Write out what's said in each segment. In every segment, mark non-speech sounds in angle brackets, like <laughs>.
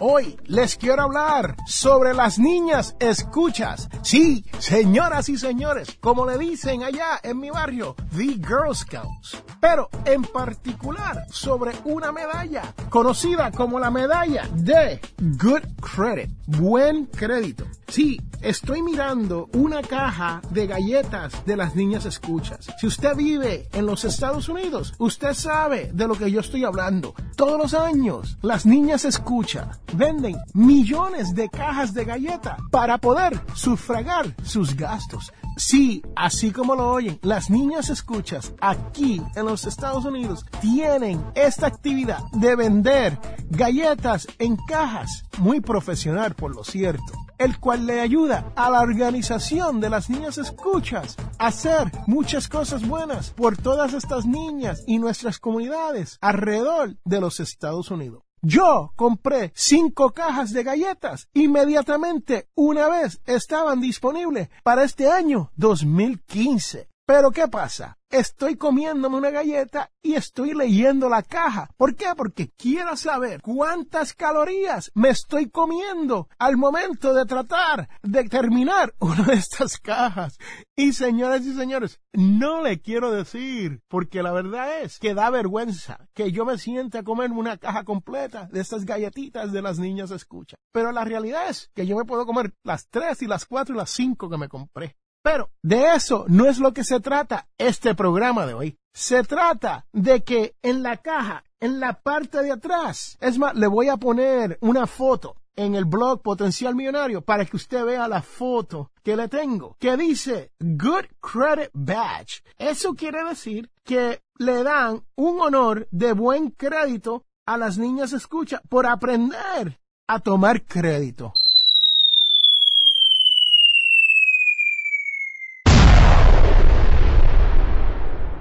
Hoy les quiero hablar sobre las niñas escuchas. Sí, señoras y señores, como le dicen allá en mi barrio, The Girl Scouts. Pero en particular sobre una medalla conocida como la medalla de Good Credit, buen crédito. Sí, estoy mirando una caja de galletas de las niñas escuchas. Si usted vive en los Estados Unidos, usted sabe de lo que yo estoy hablando. Todos los años, las niñas escucha venden millones de cajas de galletas para poder sufragar sus gastos. Sí, así como lo oyen, las niñas escuchas aquí en los Estados Unidos tienen esta actividad de vender galletas en cajas, muy profesional por lo cierto el cual le ayuda a la organización de las niñas escuchas a hacer muchas cosas buenas por todas estas niñas y nuestras comunidades alrededor de los Estados Unidos. Yo compré cinco cajas de galletas. Inmediatamente, una vez estaban disponibles para este año 2015. Pero ¿qué pasa? Estoy comiéndome una galleta y estoy leyendo la caja. ¿Por qué? Porque quiero saber cuántas calorías me estoy comiendo al momento de tratar de terminar <laughs> una de estas cajas. Y señoras y señores, no le quiero decir, porque la verdad es que da vergüenza que yo me siente a comerme una caja completa de estas galletitas de las niñas escucha. Pero la realidad es que yo me puedo comer las tres y las cuatro y las cinco que me compré. Pero de eso no es lo que se trata este programa de hoy. Se trata de que en la caja, en la parte de atrás, es más, le voy a poner una foto en el blog Potencial Millonario para que usted vea la foto que le tengo, que dice Good Credit Badge. Eso quiere decir que le dan un honor de buen crédito a las niñas escucha por aprender a tomar crédito.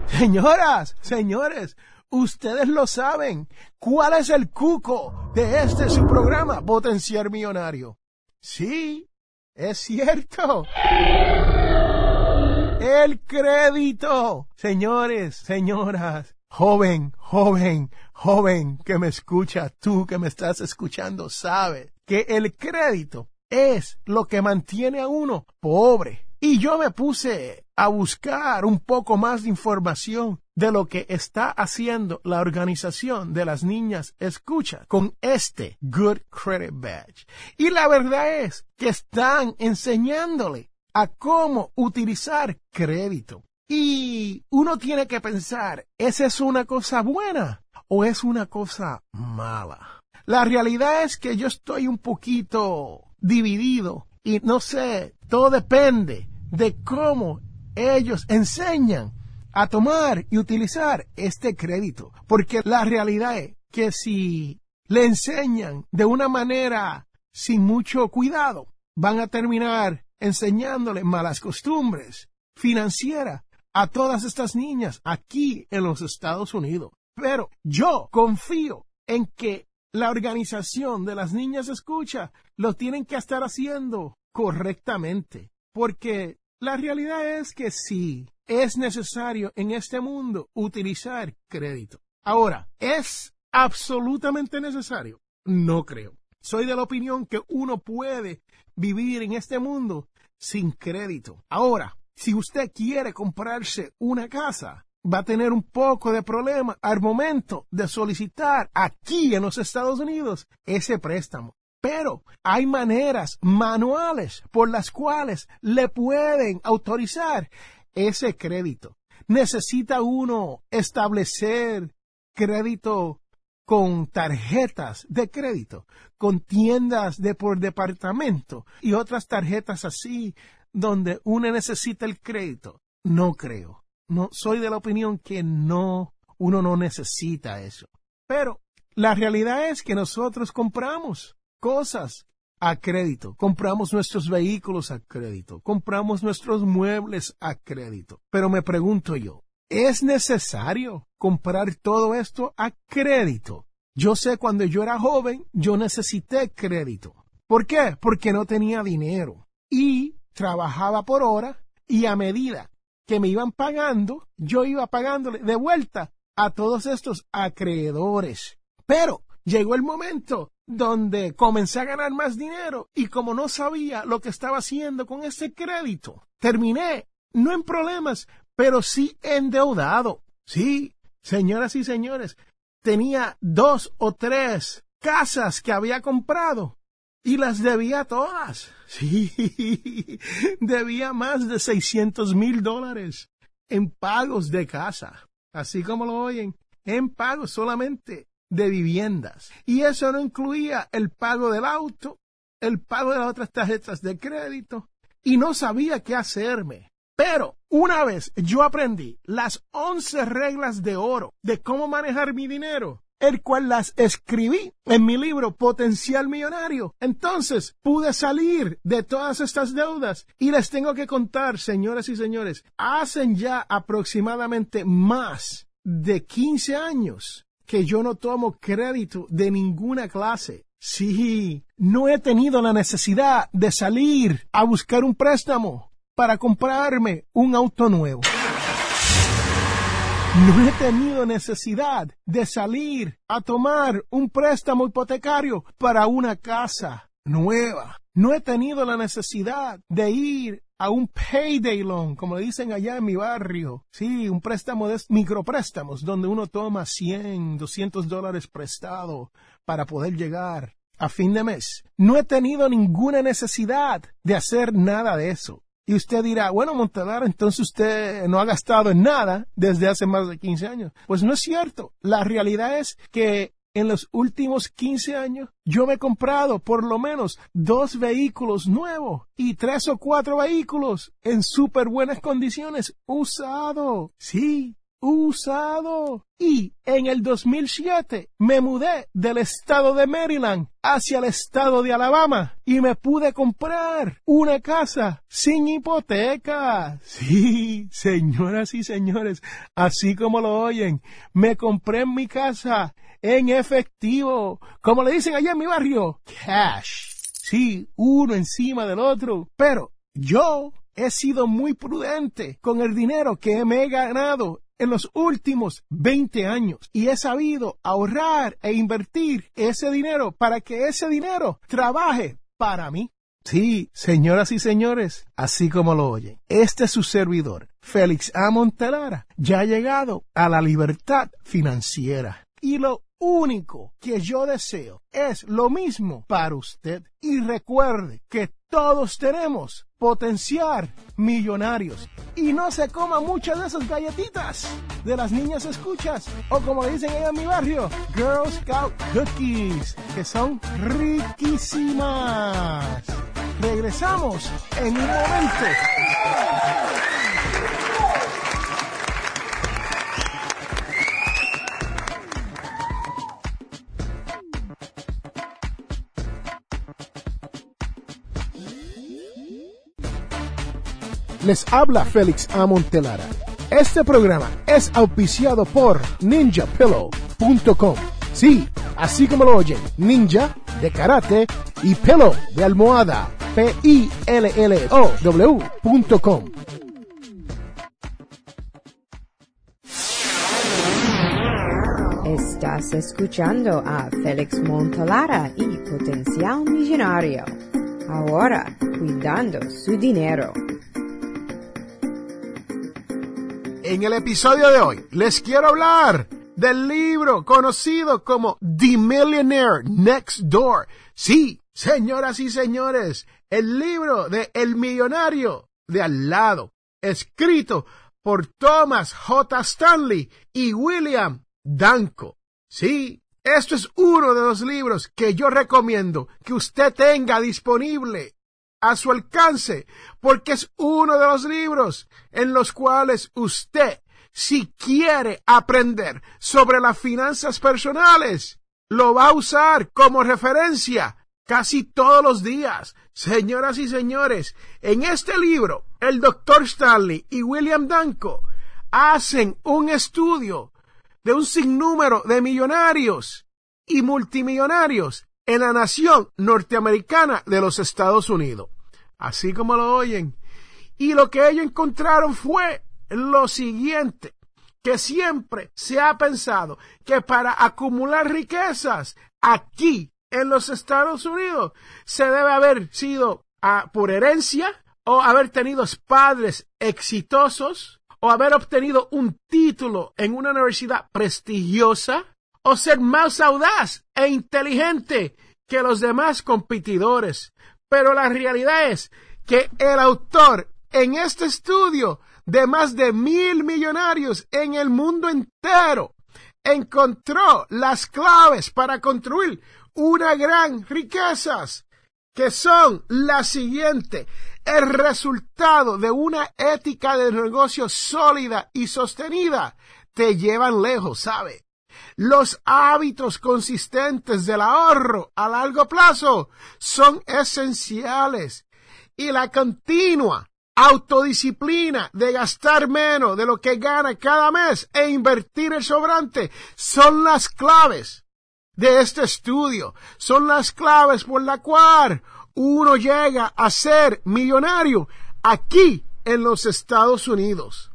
Señoras, señores, ustedes lo saben. ¿Cuál es el cuco de este su programa, Potenciar Millonario? Sí, es cierto. El crédito. Señores, señoras, joven, joven, joven que me escucha, tú que me estás escuchando, sabe que el crédito es lo que mantiene a uno pobre. Y yo me puse a buscar un poco más de información de lo que está haciendo la organización de las niñas escucha con este Good Credit Badge. Y la verdad es que están enseñándole a cómo utilizar crédito. Y uno tiene que pensar, ¿esa es una cosa buena o es una cosa mala? La realidad es que yo estoy un poquito dividido y no sé, todo depende de cómo ellos enseñan a tomar y utilizar este crédito. Porque la realidad es que si le enseñan de una manera sin mucho cuidado, van a terminar enseñándole malas costumbres financieras a todas estas niñas aquí en los Estados Unidos. Pero yo confío en que la organización de las niñas escucha lo tienen que estar haciendo correctamente. Porque la realidad es que sí, es necesario en este mundo utilizar crédito. Ahora, ¿es absolutamente necesario? No creo. Soy de la opinión que uno puede vivir en este mundo sin crédito. Ahora, si usted quiere comprarse una casa, va a tener un poco de problema al momento de solicitar aquí en los Estados Unidos ese préstamo. Pero hay maneras manuales por las cuales le pueden autorizar ese crédito. Necesita uno establecer crédito con tarjetas de crédito, con tiendas de por departamento y otras tarjetas así donde uno necesita el crédito. No creo. No soy de la opinión que no uno no necesita eso. Pero la realidad es que nosotros compramos cosas a crédito, compramos nuestros vehículos a crédito, compramos nuestros muebles a crédito. Pero me pregunto yo, ¿es necesario comprar todo esto a crédito? Yo sé cuando yo era joven, yo necesité crédito. ¿Por qué? Porque no tenía dinero y trabajaba por hora y a medida que me iban pagando, yo iba pagándole de vuelta a todos estos acreedores. Pero llegó el momento donde comencé a ganar más dinero y como no sabía lo que estaba haciendo con ese crédito, terminé no en problemas, pero sí endeudado. Sí, señoras y señores, tenía dos o tres casas que había comprado y las debía todas. Sí, <laughs> debía más de 600 mil dólares en pagos de casa, así como lo oyen, en pagos solamente de viviendas. Y eso no incluía el pago del auto, el pago de las otras tarjetas de crédito, y no sabía qué hacerme. Pero una vez yo aprendí las 11 reglas de oro de cómo manejar mi dinero, el cual las escribí en mi libro Potencial Millonario. Entonces pude salir de todas estas deudas y les tengo que contar, señoras y señores, hacen ya aproximadamente más de 15 años que yo no tomo crédito de ninguna clase. Sí, no he tenido la necesidad de salir a buscar un préstamo para comprarme un auto nuevo. No he tenido necesidad de salir a tomar un préstamo hipotecario para una casa nueva. No he tenido la necesidad de ir a un payday loan, como dicen allá en mi barrio. Sí, un préstamo de micropréstamos, donde uno toma 100, 200 dólares prestado para poder llegar a fin de mes. No he tenido ninguna necesidad de hacer nada de eso. Y usted dirá, bueno, Montelar, entonces usted no ha gastado en nada desde hace más de 15 años. Pues no es cierto. La realidad es que en los últimos 15 años yo me he comprado por lo menos dos vehículos nuevos y tres o cuatro vehículos en súper buenas condiciones usado. Sí, usado. Y en el 2007 me mudé del estado de Maryland hacia el estado de Alabama y me pude comprar una casa sin hipoteca. <laughs> Sí, señoras y señores, así como lo oyen, me compré mi casa en efectivo, como le dicen allá en mi barrio, cash. Sí, uno encima del otro. Pero yo he sido muy prudente con el dinero que me he ganado en los últimos 20 años y he sabido ahorrar e invertir ese dinero para que ese dinero trabaje para mí. Sí, señoras y señores, así como lo oyen, este es su servidor, Félix A. Montelara, ya ha llegado a la libertad financiera. Y lo único que yo deseo es lo mismo para usted. Y recuerde que todos tenemos potenciar millonarios. Y no se coma muchas de esas galletitas de las niñas escuchas. O como dicen en mi barrio, Girl Scout Cookies, que son riquísimas. Regresamos en un momento. Les habla Félix A. Montelara. Este programa es auspiciado por ninjapillow.com. Sí, así como lo oyen, ninja de karate y pillow de almohada. P-I-L-L-O-W.com. Estás escuchando a Félix Montelara y Potencial Millonario. Ahora, cuidando su dinero. En el episodio de hoy les quiero hablar del libro conocido como The Millionaire Next Door. Sí, señoras y señores, el libro de El Millonario de al lado, escrito por Thomas J. Stanley y William Danko. Sí, esto es uno de los libros que yo recomiendo que usted tenga disponible a su alcance, porque es uno de los libros en los cuales usted, si quiere aprender sobre las finanzas personales, lo va a usar como referencia casi todos los días. Señoras y señores, en este libro, el doctor Stanley y William Danko hacen un estudio de un sinnúmero de millonarios y multimillonarios en la nación norteamericana de los Estados Unidos. Así como lo oyen. Y lo que ellos encontraron fue lo siguiente, que siempre se ha pensado que para acumular riquezas aquí en los Estados Unidos se debe haber sido ah, por herencia o haber tenido padres exitosos o haber obtenido un título en una universidad prestigiosa o ser más audaz e inteligente que los demás competidores. Pero la realidad es que el autor en este estudio de más de mil millonarios en el mundo entero encontró las claves para construir una gran riquezas que son la siguiente, el resultado de una ética de negocio sólida y sostenida te llevan lejos, ¿sabe? Los hábitos consistentes del ahorro a largo plazo son esenciales y la continua autodisciplina de gastar menos de lo que gana cada mes e invertir el sobrante son las claves de este estudio. Son las claves por la cual uno llega a ser millonario aquí en los Estados Unidos.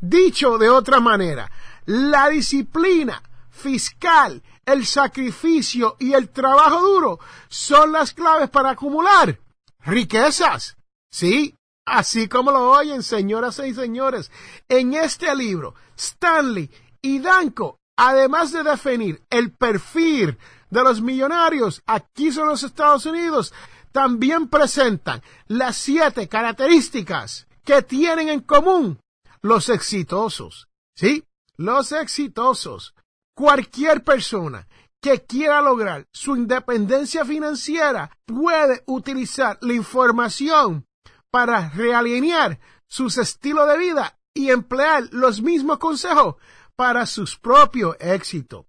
Dicho de otra manera, la disciplina fiscal, el sacrificio y el trabajo duro son las claves para acumular riquezas. Sí, así como lo oyen, señoras y señores. En este libro, Stanley y Danko además de definir el perfil de los millonarios aquí en los Estados Unidos, también presentan las siete características que tienen en común los exitosos. ¿Sí? Los exitosos. Cualquier persona que quiera lograr su independencia financiera puede utilizar la información para realinear sus estilos de vida y emplear los mismos consejos para sus propios éxitos.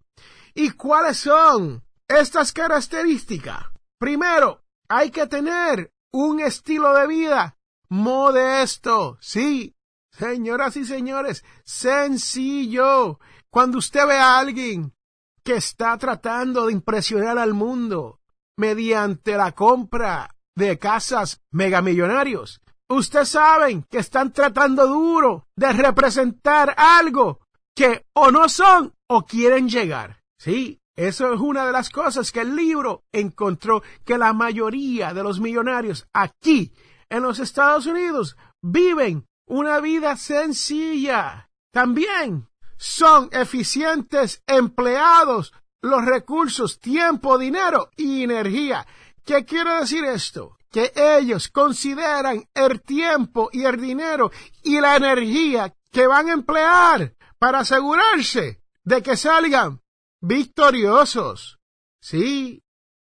¿Y cuáles son estas características? Primero, hay que tener un estilo de vida modesto. Sí, señoras y señores, sencillo. Cuando usted ve a alguien que está tratando de impresionar al mundo mediante la compra de casas megamillonarios, usted saben que están tratando duro de representar algo que o no son o quieren llegar. Sí, eso es una de las cosas que el libro encontró que la mayoría de los millonarios aquí en los Estados Unidos viven una vida sencilla. También son eficientes empleados los recursos, tiempo, dinero y energía. ¿Qué quiere decir esto? Que ellos consideran el tiempo y el dinero y la energía que van a emplear para asegurarse de que salgan victoriosos. Sí.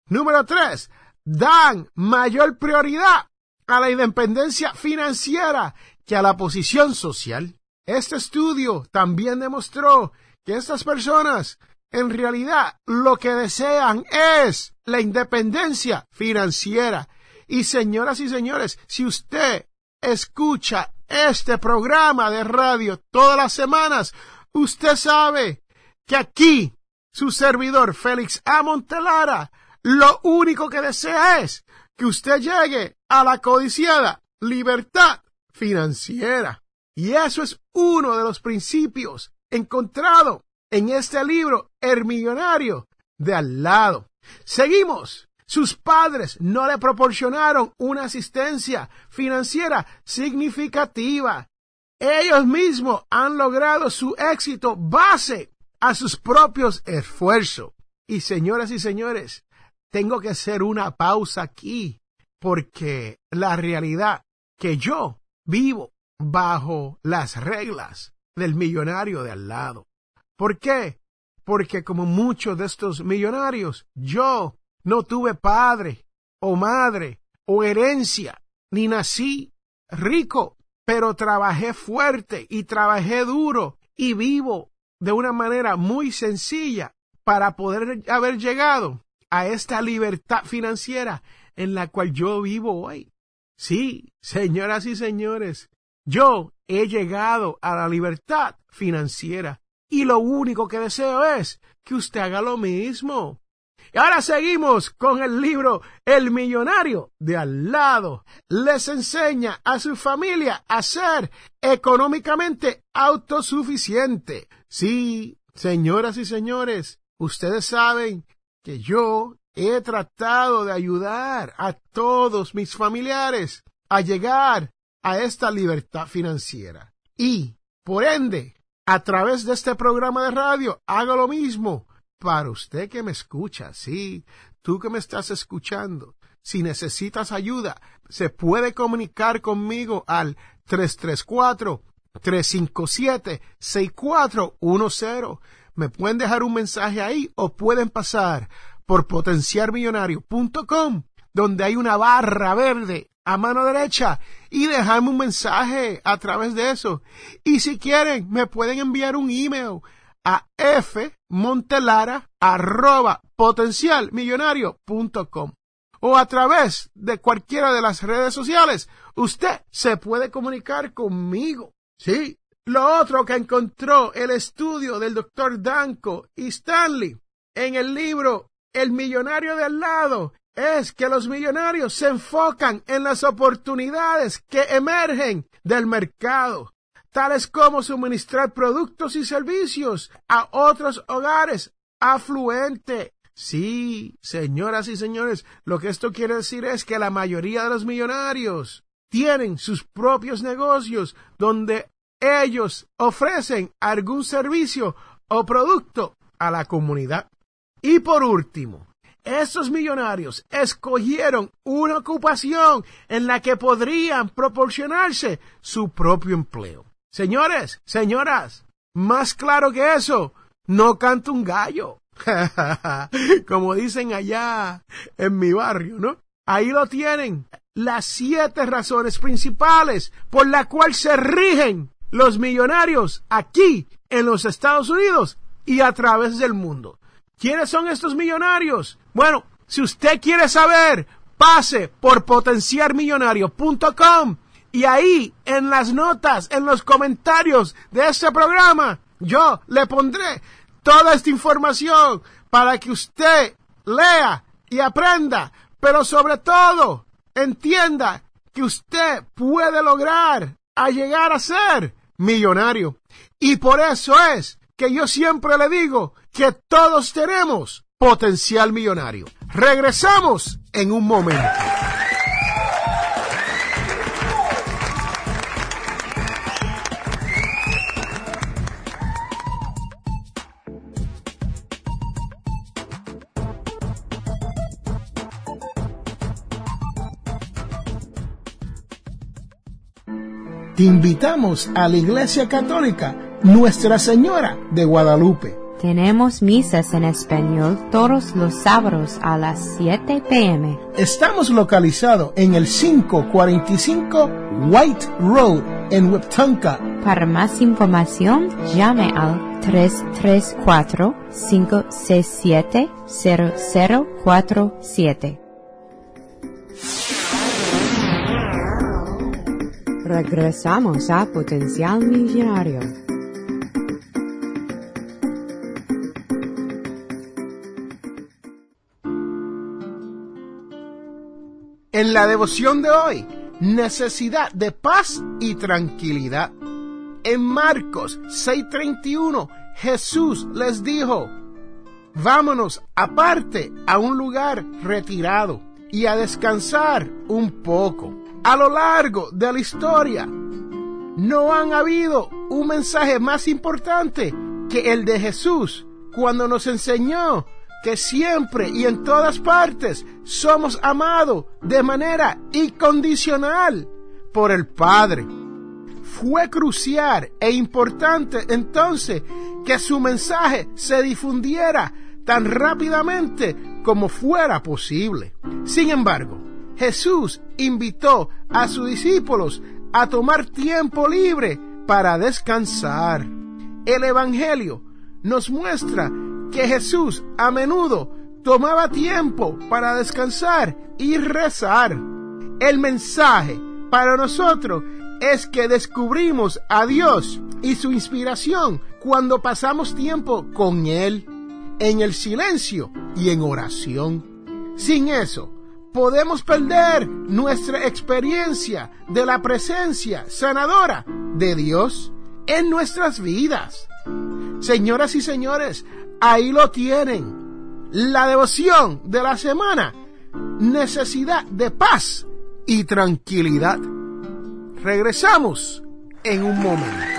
Número tres, dan mayor prioridad a la independencia financiera que a la posición social. Este estudio también demostró que estas personas en realidad lo que desean es la independencia financiera. Y señoras y señores, si usted escucha este programa de radio todas las semanas, usted sabe que aquí su servidor Félix A. Montelara lo único que desea es que usted llegue a la codiciada libertad financiera. Y eso es uno de los principios encontrado en este libro, El Millonario de al lado. Seguimos sus padres no le proporcionaron una asistencia financiera significativa. ellos mismos han logrado su éxito base a sus propios esfuerzos. Y señoras y señores, tengo que hacer una pausa aquí porque la realidad que yo vivo bajo las reglas del millonario de al lado. ¿Por qué? Porque como muchos de estos millonarios, yo no tuve padre o madre o herencia, ni nací rico, pero trabajé fuerte y trabajé duro y vivo de una manera muy sencilla para poder haber llegado a esta libertad financiera en la cual yo vivo hoy. Sí, señoras y señores, yo he llegado a la libertad financiera y lo único que deseo es que usted haga lo mismo. Y ahora seguimos con el libro El millonario de al lado. Les enseña a su familia a ser económicamente autosuficiente. Sí, señoras y señores, ustedes saben que yo he tratado de ayudar a todos mis familiares a llegar a esta libertad financiera. Y, por ende, a través de este programa de radio, hago lo mismo para usted que me escucha, sí, tú que me estás escuchando. Si necesitas ayuda, se puede comunicar conmigo al 334-357-6410. Me pueden dejar un mensaje ahí o pueden pasar por potenciarmillonario.com, donde hay una barra verde a mano derecha y dejarme un mensaje a través de eso. Y si quieren, me pueden enviar un email a fmontelara arroba potencialmillonario.com o a través de cualquiera de las redes sociales. Usted se puede comunicar conmigo. Sí. Lo otro que encontró el estudio del doctor Danko y Stanley en el libro El millonario de al lado es que los millonarios se enfocan en las oportunidades que emergen del mercado tales como suministrar productos y servicios a otros hogares afluentes. Sí, señoras y señores, lo que esto quiere decir es que la mayoría de los millonarios tienen sus propios negocios donde ellos ofrecen algún servicio o producto a la comunidad. Y por último, estos millonarios escogieron una ocupación en la que podrían proporcionarse su propio empleo. Señores, señoras, más claro que eso, no canta un gallo. <laughs> Como dicen allá en mi barrio, ¿no? Ahí lo tienen. Las siete razones principales por las cuales se rigen los millonarios aquí en los Estados Unidos y a través del mundo. ¿Quiénes son estos millonarios? Bueno, si usted quiere saber, pase por potenciarmillonario.com y ahí, en las notas, en los comentarios de este programa, yo le pondré toda esta información para que usted lea y aprenda, pero sobre todo entienda que usted puede lograr a llegar a ser millonario. Y por eso es que yo siempre le digo que todos tenemos potencial millonario. Regresamos en un momento. te invitamos a la Iglesia Católica Nuestra Señora de Guadalupe. Tenemos misas en español todos los sábados a las 7 pm. Estamos localizados en el 545 White Road en Wiptonka. Para más información, llame al 334-567-0047. Regresamos a Potencial Millonario. En la devoción de hoy, necesidad de paz y tranquilidad. En Marcos 6:31, Jesús les dijo, vámonos aparte a un lugar retirado y a descansar un poco a lo largo de la historia, no han habido un mensaje más importante que el de Jesús cuando nos enseñó que siempre y en todas partes somos amados de manera incondicional por el Padre. Fue crucial e importante entonces que su mensaje se difundiera tan rápidamente como fuera posible. Sin embargo, Jesús invitó a sus discípulos a tomar tiempo libre para descansar. El Evangelio nos muestra que Jesús a menudo tomaba tiempo para descansar y rezar. El mensaje para nosotros es que descubrimos a Dios y su inspiración cuando pasamos tiempo con Él, en el silencio y en oración. Sin eso, podemos perder nuestra experiencia de la presencia sanadora de Dios en nuestras vidas. Señoras y señores, ahí lo tienen. La devoción de la semana. Necesidad de paz y tranquilidad. Regresamos en un momento.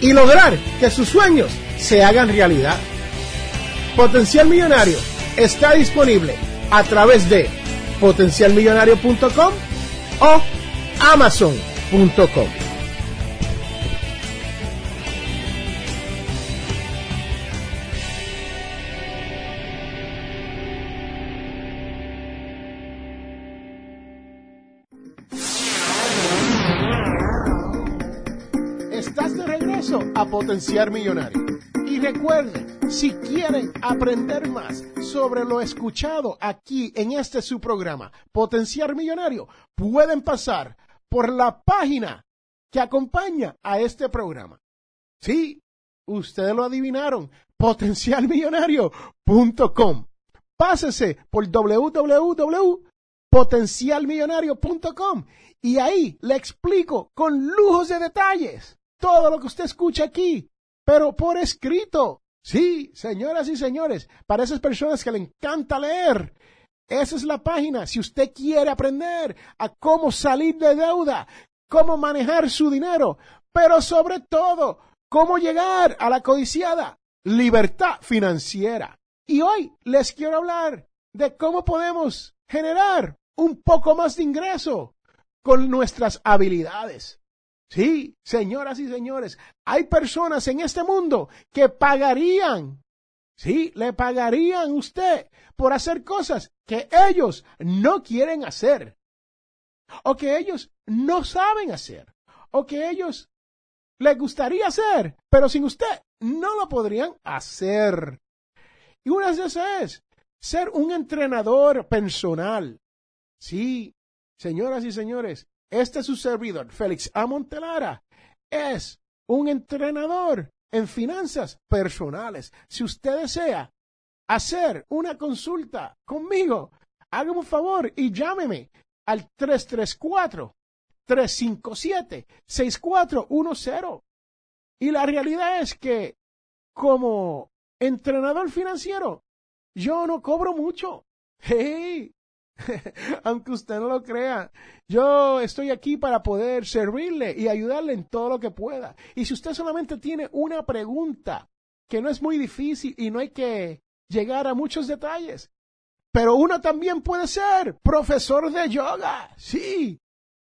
y lograr que sus sueños se hagan realidad. Potencial Millonario está disponible a través de potencialmillonario.com o amazon.com. A Potenciar Millonario. Y recuerden, si quieren aprender más sobre lo escuchado aquí en este su programa, Potenciar Millonario, pueden pasar por la página que acompaña a este programa. Sí, ustedes lo adivinaron, potencialmillonario.com. Pásese por www.potencialmillonario.com y ahí le explico con lujos de detalles todo lo que usted escucha aquí, pero por escrito. Sí, señoras y señores, para esas personas que le encanta leer, esa es la página. Si usted quiere aprender a cómo salir de deuda, cómo manejar su dinero, pero sobre todo, cómo llegar a la codiciada libertad financiera. Y hoy les quiero hablar de cómo podemos generar un poco más de ingreso con nuestras habilidades. Sí, señoras y señores, hay personas en este mundo que pagarían, sí, le pagarían usted por hacer cosas que ellos no quieren hacer, o que ellos no saben hacer, o que ellos les gustaría hacer, pero sin usted no lo podrían hacer. Y una de esas es ser un entrenador personal. Sí, señoras y señores, este es su servidor, Félix A. Montelara, es un entrenador en finanzas personales. Si usted desea hacer una consulta conmigo, hágame un favor y llámeme al 334-357-6410. Y la realidad es que como entrenador financiero, yo no cobro mucho. <laughs> <laughs> aunque usted no lo crea. Yo estoy aquí para poder servirle y ayudarle en todo lo que pueda. Y si usted solamente tiene una pregunta, que no es muy difícil y no hay que llegar a muchos detalles, pero uno también puede ser profesor de yoga. Sí.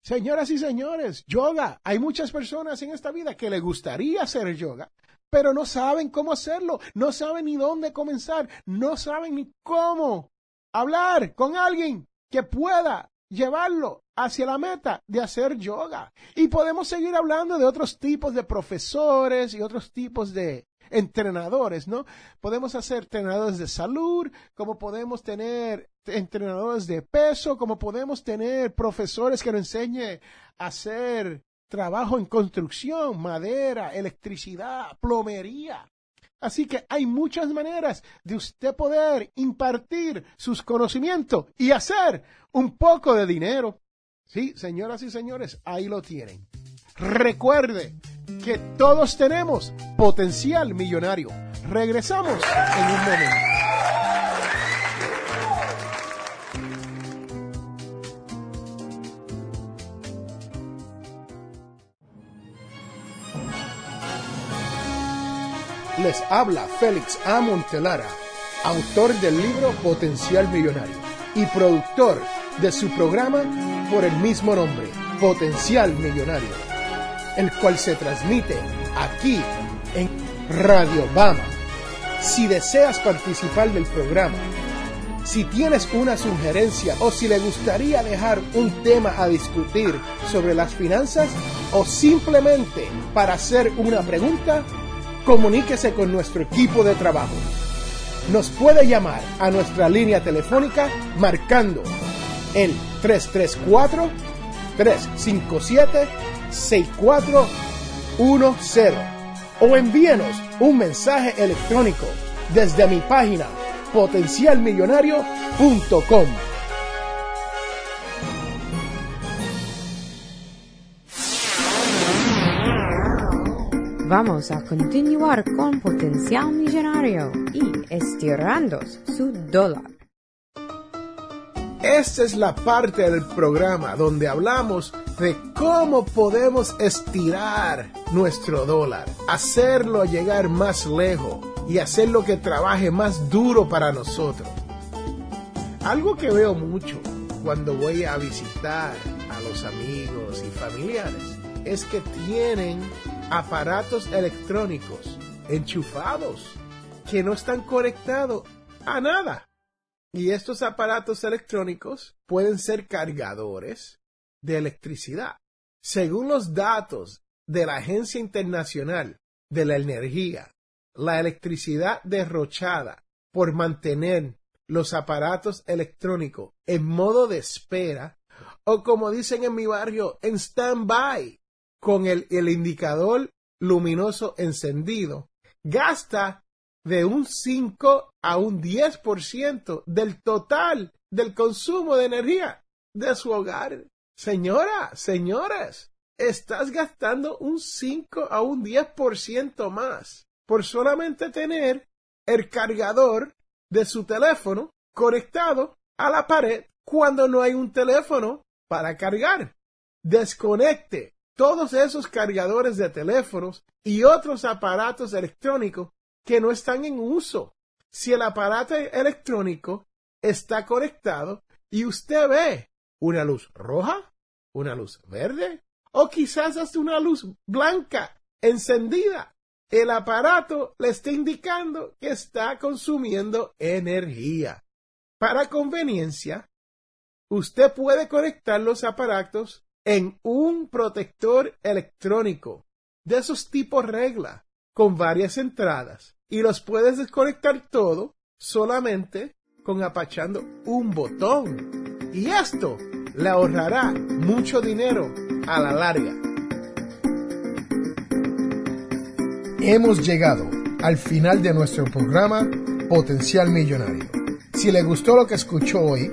Señoras y señores, yoga. Hay muchas personas en esta vida que le gustaría hacer yoga, pero no saben cómo hacerlo, no saben ni dónde comenzar, no saben ni cómo hablar con alguien que pueda llevarlo hacia la meta de hacer yoga. Y podemos seguir hablando de otros tipos de profesores y otros tipos de entrenadores, ¿no? Podemos hacer entrenadores de salud, como podemos tener entrenadores de peso, como podemos tener profesores que nos enseñen a hacer trabajo en construcción, madera, electricidad, plomería. Así que hay muchas maneras de usted poder impartir sus conocimientos y hacer un poco de dinero. Sí, señoras y señores, ahí lo tienen. Recuerde que todos tenemos potencial millonario. Regresamos en un momento. Les habla Félix A. Montelara, autor del libro Potencial Millonario y productor de su programa por el mismo nombre, Potencial Millonario, el cual se transmite aquí en Radio Bama. Si deseas participar del programa, si tienes una sugerencia o si le gustaría dejar un tema a discutir sobre las finanzas o simplemente para hacer una pregunta, comuníquese con nuestro equipo de trabajo. Nos puede llamar a nuestra línea telefónica marcando el 334-357-6410 o envíenos un mensaje electrónico desde mi página potencialmillonario.com. Vamos a continuar con Potencial Millonario y estirando su dólar. Esta es la parte del programa donde hablamos de cómo podemos estirar nuestro dólar, hacerlo llegar más lejos y hacerlo que trabaje más duro para nosotros. Algo que veo mucho cuando voy a visitar a los amigos y familiares es que tienen aparatos electrónicos enchufados que no están conectados a nada. Y estos aparatos electrónicos pueden ser cargadores de electricidad. Según los datos de la Agencia Internacional de la Energía, la electricidad derrochada por mantener los aparatos electrónicos en modo de espera o como dicen en mi barrio, en stand-by con el, indicador luminoso encendido, gasta de un 5 a un 10% del total del consumo de energía de su hogar. Señora, señores, estás gastando un 5 a un 10% más por solamente tener el cargador de su teléfono conectado a la pared cuando no hay un teléfono para cargar. Desconecte todos esos cargadores de teléfonos y otros aparatos electrónicos que no están en uso. Si el aparato electrónico está conectado y usted ve una luz roja, una luz verde o quizás hasta una luz blanca encendida, el aparato le está indicando que está consumiendo energía. Para conveniencia, usted puede conectar los aparatos en un protector electrónico de esos tipos regla con varias entradas y los puedes desconectar todo solamente con apachando un botón. Y esto le ahorrará mucho dinero a la larga. Hemos llegado al final de nuestro programa Potencial Millonario. Si le gustó lo que escuchó hoy,